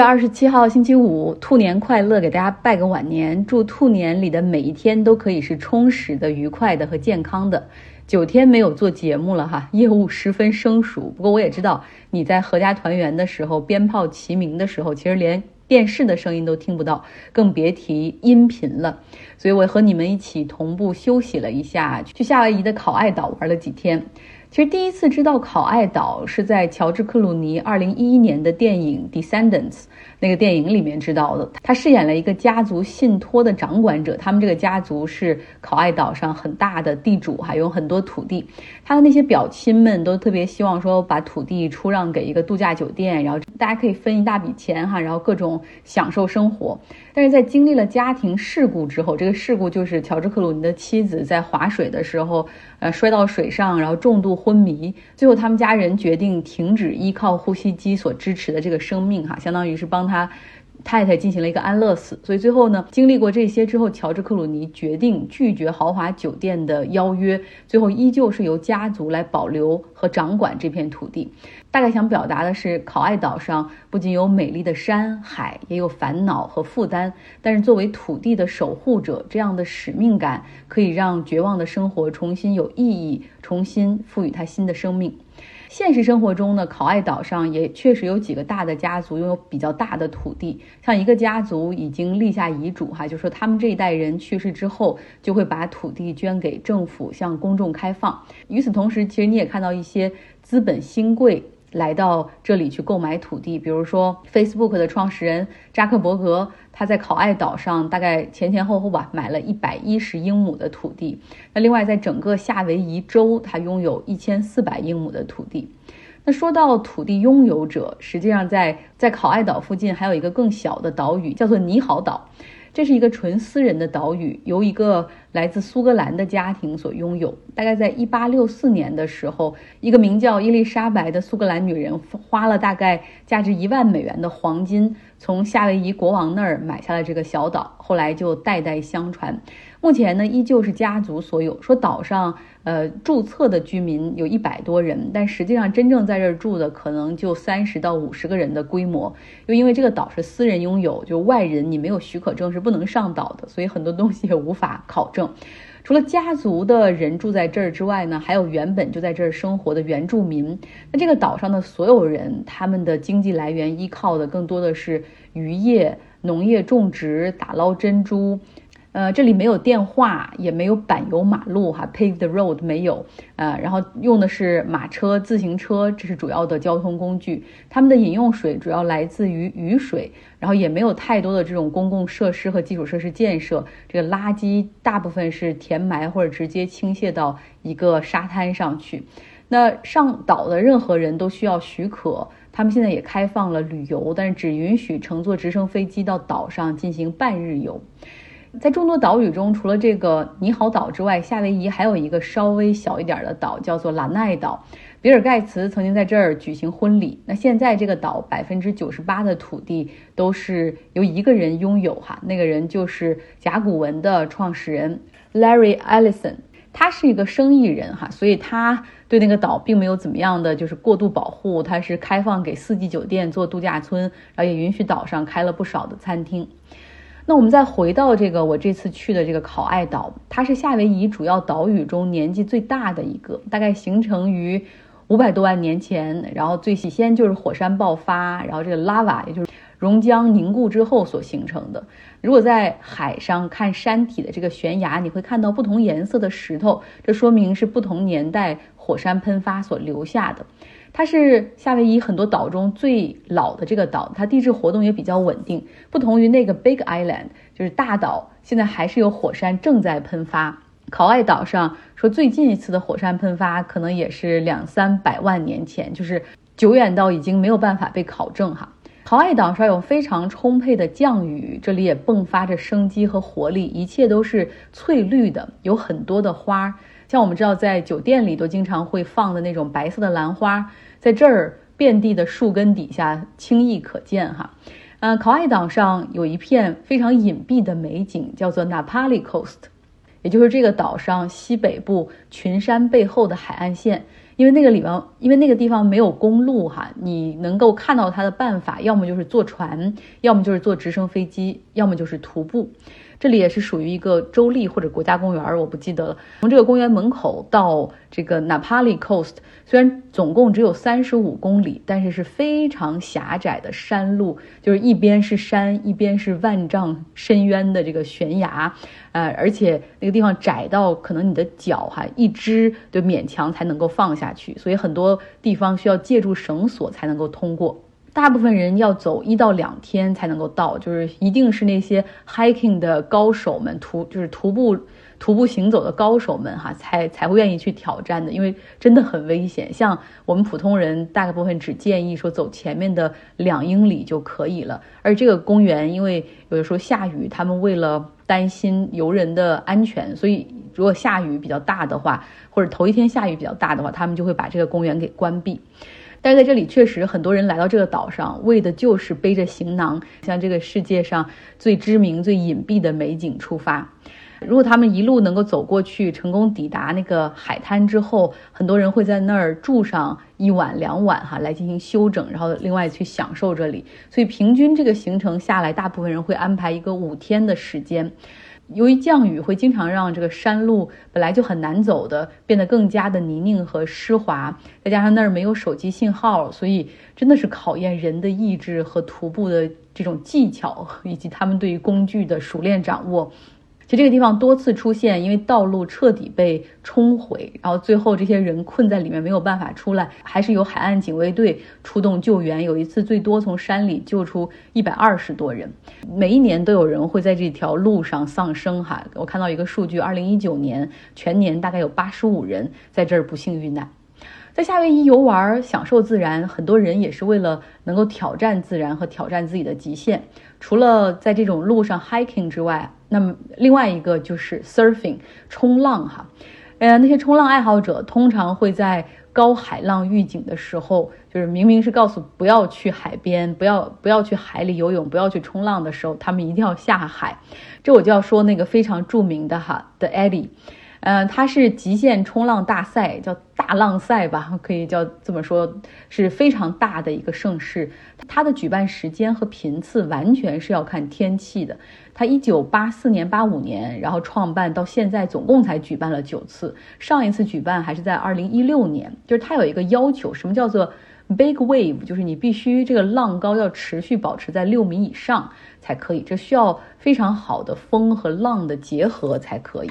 月二十七号星期五，兔年快乐！给大家拜个晚年，祝兔年里的每一天都可以是充实的、愉快的和健康的。九天没有做节目了哈，业务十分生疏。不过我也知道你在阖家团圆的时候，鞭炮齐鸣的时候，其实连电视的声音都听不到，更别提音频了。所以我和你们一起同步休息了一下，去夏威夷的考爱岛玩了几天。其实第一次知道考爱岛是在乔治·克鲁尼2011年的电影《Descendants》那个电影里面知道的。他饰演了一个家族信托的掌管者，他们这个家族是考爱岛上很大的地主，还有很多土地。他的那些表亲们都特别希望说把土地出让给一个度假酒店，然后大家可以分一大笔钱哈，然后各种享受生活。但是在经历了家庭事故之后，这个事故就是乔治·克鲁尼的妻子在划水的时候，呃，摔到水上，然后重度。昏迷，最后他们家人决定停止依靠呼吸机所支持的这个生命，哈，相当于是帮他太太进行了一个安乐死。所以最后呢，经历过这些之后，乔治克鲁尼决定拒绝豪华酒店的邀约，最后依旧是由家族来保留和掌管这片土地。大概想表达的是，考爱岛上不仅有美丽的山海，也有烦恼和负担。但是作为土地的守护者，这样的使命感可以让绝望的生活重新有意义，重新赋予它新的生命。现实生活中呢，考爱岛上也确实有几个大的家族拥有比较大的土地，像一个家族已经立下遗嘱，哈，就说他们这一代人去世之后，就会把土地捐给政府，向公众开放。与此同时，其实你也看到一些资本新贵。来到这里去购买土地，比如说 Facebook 的创始人扎克伯格，他在考爱岛上大概前前后后吧，买了一百一十英亩的土地。那另外，在整个夏威夷州，他拥有一千四百英亩的土地。那说到土地拥有者，实际上在在考爱岛附近还有一个更小的岛屿，叫做尼豪岛。这是一个纯私人的岛屿，由一个来自苏格兰的家庭所拥有。大概在一八六四年的时候，一个名叫伊丽莎白的苏格兰女人花了大概价值一万美元的黄金，从夏威夷国王那儿买下了这个小岛，后来就代代相传。目前呢，依旧是家族所有。说岛上。呃，注册的居民有一百多人，但实际上真正在这儿住的可能就三十到五十个人的规模。又因为这个岛是私人拥有，就外人你没有许可证是不能上岛的，所以很多东西也无法考证。除了家族的人住在这儿之外呢，还有原本就在这儿生活的原住民。那这个岛上的所有人，他们的经济来源依靠的更多的是渔业、农业种植、打捞珍珠。呃，这里没有电话，也没有柏油马路，哈，paved road 没有，呃，然后用的是马车、自行车，这是主要的交通工具。他们的饮用水主要来自于雨水，然后也没有太多的这种公共设施和基础设施建设。这个垃圾大部分是填埋或者直接倾泻到一个沙滩上去。那上岛的任何人都需要许可，他们现在也开放了旅游，但是只允许乘坐直升飞机到岛上进行半日游。在众多岛屿中，除了这个尼豪岛之外，夏威夷还有一个稍微小一点的岛，叫做兰奈岛。比尔盖茨曾经在这儿举行婚礼。那现在这个岛百分之九十八的土地都是由一个人拥有，哈，那个人就是甲骨文的创始人 Larry Ellison。他是一个生意人，哈，所以他对那个岛并没有怎么样的就是过度保护，他是开放给四季酒店做度假村，然后也允许岛上开了不少的餐厅。那我们再回到这个我这次去的这个考爱岛，它是夏威夷主要岛屿中年纪最大的一个，大概形成于五百多万年前。然后最起先就是火山爆发，然后这个 lava 也就是熔浆凝固之后所形成的。如果在海上看山体的这个悬崖，你会看到不同颜色的石头，这说明是不同年代火山喷发所留下的。它是夏威夷很多岛中最老的这个岛，它地质活动也比较稳定，不同于那个 Big Island，就是大岛，现在还是有火山正在喷发。考爱岛上说最近一次的火山喷发可能也是两三百万年前，就是久远到已经没有办法被考证哈。考爱岛上有非常充沛的降雨，这里也迸发着生机和活力，一切都是翠绿的，有很多的花。像我们知道，在酒店里都经常会放的那种白色的兰花，在这儿遍地的树根底下轻易可见哈。嗯，考爱岛上有一片非常隐蔽的美景，叫做 Napali Coast，也就是这个岛上西北部群山背后的海岸线。因为那个里方，因为那个地方没有公路哈，你能够看到它的办法，要么就是坐船，要么就是坐直升飞机，要么就是徒步。这里也是属于一个州立或者国家公园，我不记得了。从这个公园门口到这个 Napali Coast，虽然总共只有三十五公里，但是是非常狭窄的山路，就是一边是山，一边是万丈深渊的这个悬崖，呃，而且那个地方窄到可能你的脚哈一只就勉强才能够放下去，所以很多地方需要借助绳索才能够通过。大部分人要走一到两天才能够到，就是一定是那些 hiking 的高手们，徒就是徒步徒步行走的高手们哈，才才会愿意去挑战的，因为真的很危险。像我们普通人，大部分只建议说走前面的两英里就可以了。而这个公园，因为有的时候下雨，他们为了担心游人的安全，所以如果下雨比较大的话，或者头一天下雨比较大的话，他们就会把这个公园给关闭。但在这里，确实很多人来到这个岛上，为的就是背着行囊，向这个世界上最知名、最隐蔽的美景出发。如果他们一路能够走过去，成功抵达那个海滩之后，很多人会在那儿住上一晚、两晚，哈，来进行休整，然后另外去享受这里。所以平均这个行程下来，大部分人会安排一个五天的时间。由于降雨会经常让这个山路本来就很难走的变得更加的泥泞和湿滑，再加上那儿没有手机信号，所以真的是考验人的意志和徒步的这种技巧，以及他们对于工具的熟练掌握。其实这个地方多次出现，因为道路彻底被冲毁，然后最后这些人困在里面没有办法出来，还是由海岸警卫队出动救援。有一次最多从山里救出一百二十多人。每一年都有人会在这条路上丧生。哈，我看到一个数据，二零一九年全年大概有八十五人在这儿不幸遇难。在夏威夷游玩，享受自然，很多人也是为了能够挑战自然和挑战自己的极限。除了在这种路上 hiking 之外，那么另外一个就是 surfing 冲浪哈。呃，那些冲浪爱好者通常会在高海浪预警的时候，就是明明是告诉不要去海边，不要不要去海里游泳，不要去冲浪的时候，他们一定要下海。这我就要说那个非常著名的哈的 Eddie。嗯，它是极限冲浪大赛，叫大浪赛吧，可以叫这么说，是非常大的一个盛事。它的举办时间和频次完全是要看天气的。他一九八四年、八五年，然后创办到现在，总共才举办了九次。上一次举办还是在二零一六年。就是他有一个要求，什么叫做 big wave？就是你必须这个浪高要持续保持在六米以上才可以，这需要非常好的风和浪的结合才可以。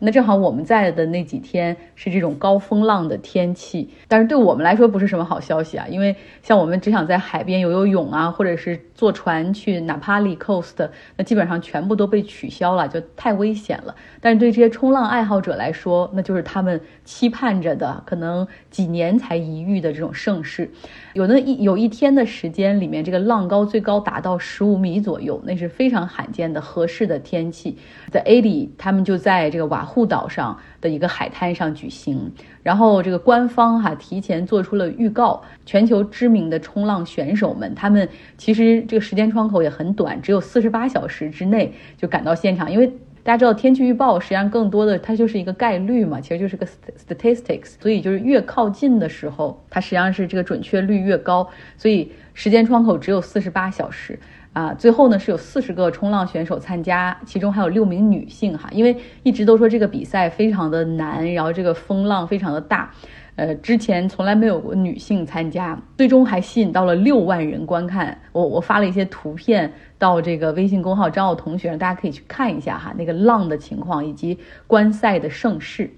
那正好我们在的那几天是这种高风浪的天气，但是对我们来说不是什么好消息啊，因为像我们只想在海边游游泳啊，或者是坐船去 Napali Coast，那基本上全部都被取消了，就太危险了。但是对这些冲浪爱好者来说，那就是他们期盼着的，可能几年才一遇的这种盛世。有那一有一天的时间里面，这个浪高最高达到十五米左右，有那是非常罕见的合适的天气。在 A 里，他们就在这个瓦户岛上的一个海滩上举行。然后这个官方哈提前做出了预告，全球知名的冲浪选手们，他们其实这个时间窗口也很短，只有四十八小时之内就赶到现场，因为。大家知道天气预报实际上更多的它就是一个概率嘛，其实就是个 statistics，所以就是越靠近的时候，它实际上是这个准确率越高。所以时间窗口只有四十八小时啊。最后呢是有四十个冲浪选手参加，其中还有六名女性哈，因为一直都说这个比赛非常的难，然后这个风浪非常的大。呃，之前从来没有过女性参加，最终还吸引到了六万人观看。我我发了一些图片到这个微信公号张奥同学，大家可以去看一下哈，那个浪的情况以及观赛的盛世。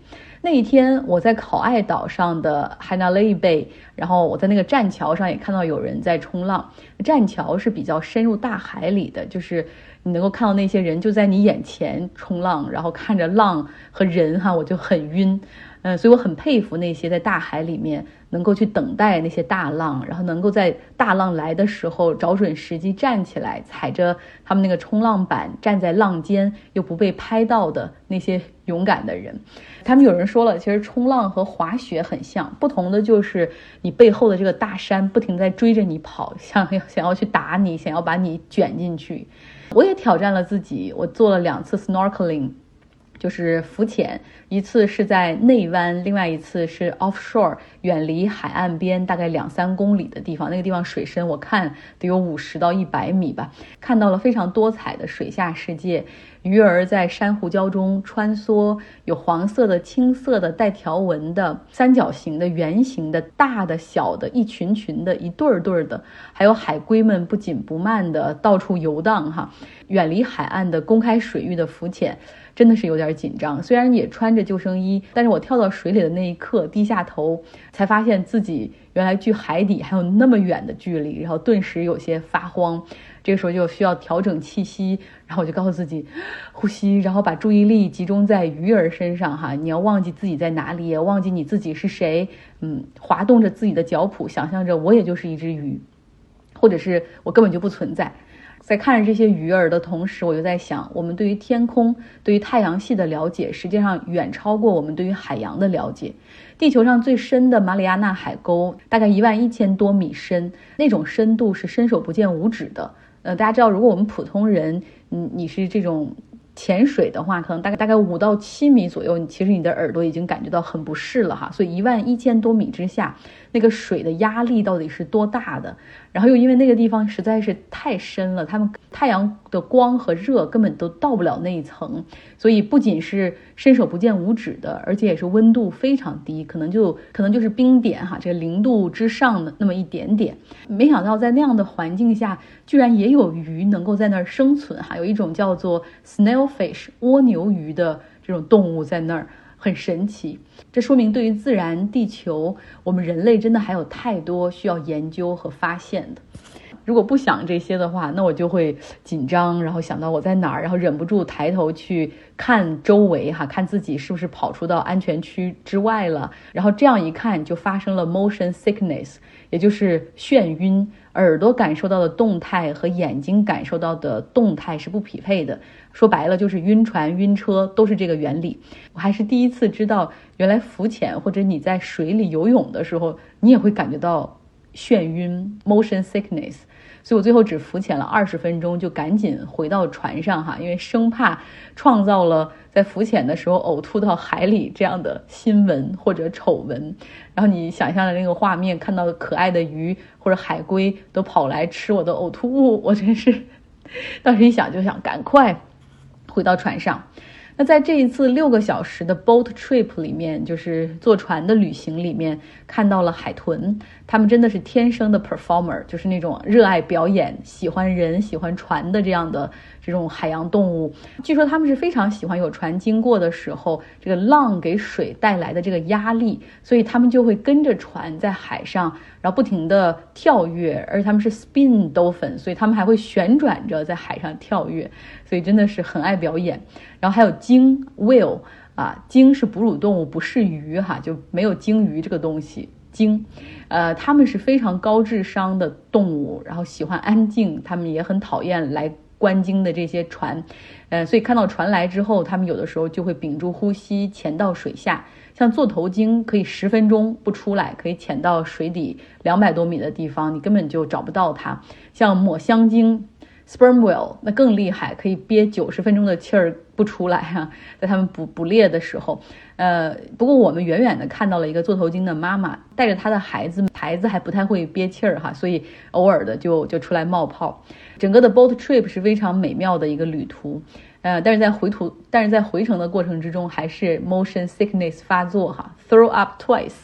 那一天我在考爱岛上的 Hanalei Bay，然后我在那个栈桥上也看到有人在冲浪。栈桥是比较深入大海里的，就是你能够看到那些人就在你眼前冲浪，然后看着浪和人哈，我就很晕。嗯，所以我很佩服那些在大海里面能够去等待那些大浪，然后能够在大浪来的时候找准时机站起来，踩着他们那个冲浪板站在浪尖又不被拍到的那些勇敢的人。他们有人说了，其实冲浪和滑雪很像，不同的就是你背后的这个大山不停在追着你跑，想要想要去打你，想要把你卷进去。我也挑战了自己，我做了两次 snorkeling。就是浮潜，一次是在内湾，另外一次是 offshore，远离海岸边大概两三公里的地方。那个地方水深我看得有五十到一百米吧，看到了非常多彩的水下世界。鱼儿在珊瑚礁中穿梭，有黄色的、青色的、带条纹的、三角形的、圆形的、大的、小的，一群群的、一对儿对儿的，还有海龟们不紧不慢的到处游荡。哈，远离海岸的公开水域的浮潜。真的是有点紧张，虽然也穿着救生衣，但是我跳到水里的那一刻，低下头，才发现自己原来距海底还有那么远的距离，然后顿时有些发慌。这个时候就需要调整气息，然后我就告诉自己，呼吸，然后把注意力集中在鱼儿身上，哈，你要忘记自己在哪里，也忘记你自己是谁，嗯，滑动着自己的脚蹼，想象着我也就是一只鱼，或者是我根本就不存在。在看着这些鱼儿的同时，我就在想，我们对于天空、对于太阳系的了解，实际上远超过我们对于海洋的了解。地球上最深的马里亚纳海沟大概一万一千多米深，那种深度是伸手不见五指的。呃，大家知道，如果我们普通人，你你是这种。潜水的话，可能大概大概五到七米左右，你其实你的耳朵已经感觉到很不适了哈。所以一万一千多米之下，那个水的压力到底是多大的？然后又因为那个地方实在是太深了，他们太阳的光和热根本都到不了那一层，所以不仅是伸手不见五指的，而且也是温度非常低，可能就可能就是冰点哈，这零度之上的那么一点点。没想到在那样的环境下，居然也有鱼能够在那儿生存哈，有一种叫做 snail。fish 蜗牛鱼的这种动物在那儿很神奇，这说明对于自然、地球，我们人类真的还有太多需要研究和发现的。如果不想这些的话，那我就会紧张，然后想到我在哪儿，然后忍不住抬头去看周围，哈，看自己是不是跑出到安全区之外了。然后这样一看，就发生了 motion sickness，也就是眩晕。耳朵感受到的动态和眼睛感受到的动态是不匹配的，说白了就是晕船、晕车都是这个原理。我还是第一次知道，原来浮潜或者你在水里游泳的时候，你也会感觉到眩晕 （motion sickness）。所以我最后只浮潜了二十分钟，就赶紧回到船上哈，因为生怕创造了在浮潜的时候呕吐到海里这样的新闻或者丑闻。然后你想象的那个画面，看到可爱的鱼或者海龟都跑来吃我的呕吐物，我真是当时一想就想赶快回到船上。那在这一次六个小时的 boat trip 里面，就是坐船的旅行里面，看到了海豚，他们真的是天生的 performer，就是那种热爱表演、喜欢人、喜欢船的这样的这种海洋动物。据说他们是非常喜欢有船经过的时候，这个浪给水带来的这个压力，所以他们就会跟着船在海上，然后不停的跳跃，而他们是 spin dolphin，所以他们还会旋转着在海上跳跃。所以真的是很爱表演，然后还有鲸 whale 啊，鲸是哺乳动物，不是鱼哈，就没有鲸鱼这个东西。鲸，呃，它们是非常高智商的动物，然后喜欢安静，它们也很讨厌来观鲸的这些船，呃，所以看到船来之后，它们有的时候就会屏住呼吸潜到水下。像座头鲸可以十分钟不出来，可以潜到水底两百多米的地方，你根本就找不到它。像抹香鲸。Sperm whale 那更厉害，可以憋九十分钟的气儿不出来哈，在他们捕捕猎的时候，呃，不过我们远远的看到了一个座头鲸的妈妈带着她的孩子，孩子还不太会憋气儿哈，所以偶尔的就就出来冒泡。整个的 boat trip 是非常美妙的一个旅途，呃，但是在回途，但是在回程的过程之中，还是 motion sickness 发作哈，throw up twice，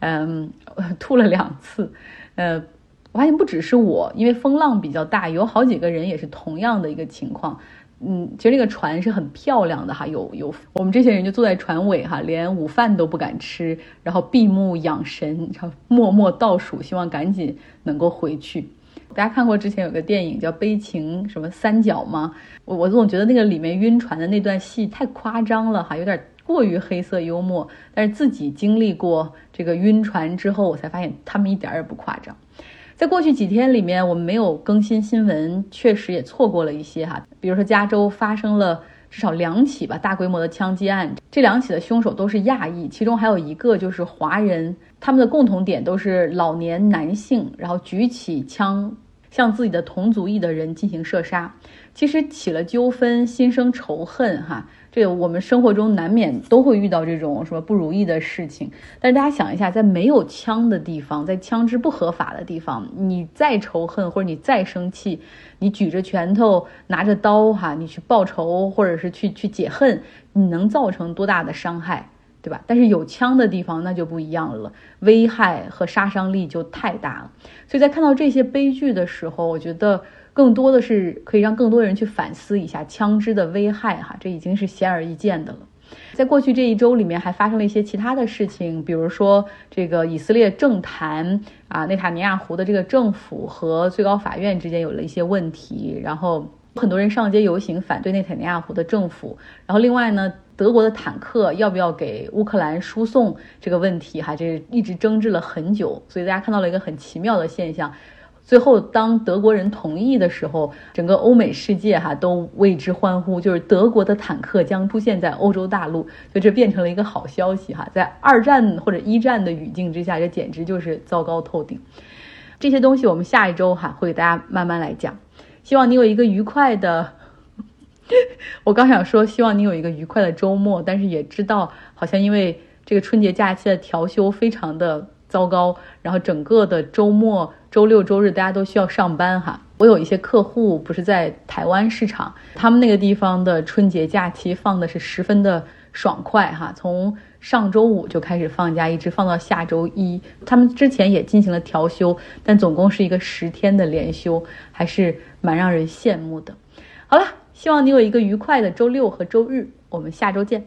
嗯，吐了两次，呃。我发现不只是我，因为风浪比较大，有好几个人也是同样的一个情况。嗯，其实那个船是很漂亮的哈，有有我们这些人就坐在船尾哈，连午饭都不敢吃，然后闭目养神，默默倒数，希望赶紧能够回去。大家看过之前有个电影叫《悲情什么三角》吗？我我总觉得那个里面晕船的那段戏太夸张了哈，有点过于黑色幽默。但是自己经历过这个晕船之后，我才发现他们一点也不夸张。在过去几天里面，我们没有更新新闻，确实也错过了一些哈。比如说，加州发生了至少两起吧大规模的枪击案，这两起的凶手都是亚裔，其中还有一个就是华人。他们的共同点都是老年男性，然后举起枪向自己的同族裔的人进行射杀。其实起了纠纷，心生仇恨，哈，这个我们生活中难免都会遇到这种什么不如意的事情。但是大家想一下，在没有枪的地方，在枪支不合法的地方，你再仇恨或者你再生气，你举着拳头拿着刀，哈，你去报仇或者是去去解恨，你能造成多大的伤害？对吧？但是有枪的地方那就不一样了，危害和杀伤力就太大了。所以在看到这些悲剧的时候，我觉得更多的是可以让更多人去反思一下枪支的危害，哈，这已经是显而易见的了。在过去这一周里面，还发生了一些其他的事情，比如说这个以色列政坛啊，内塔尼亚胡的这个政府和最高法院之间有了一些问题，然后很多人上街游行反对内塔尼亚胡的政府。然后另外呢？德国的坦克要不要给乌克兰输送这个问题，哈，这一直争执了很久。所以大家看到了一个很奇妙的现象：最后当德国人同意的时候，整个欧美世界哈都为之欢呼，就是德国的坦克将出现在欧洲大陆，就这变成了一个好消息哈。在二战或者一战的语境之下，这简直就是糟糕透顶。这些东西我们下一周哈会给大家慢慢来讲。希望你有一个愉快的。我刚想说，希望你有一个愉快的周末，但是也知道，好像因为这个春节假期的调休非常的糟糕，然后整个的周末、周六、周日大家都需要上班哈。我有一些客户不是在台湾市场，他们那个地方的春节假期放的是十分的爽快哈，从上周五就开始放假，一直放到下周一。他们之前也进行了调休，但总共是一个十天的连休，还是蛮让人羡慕的。好了。希望你有一个愉快的周六和周日，我们下周见。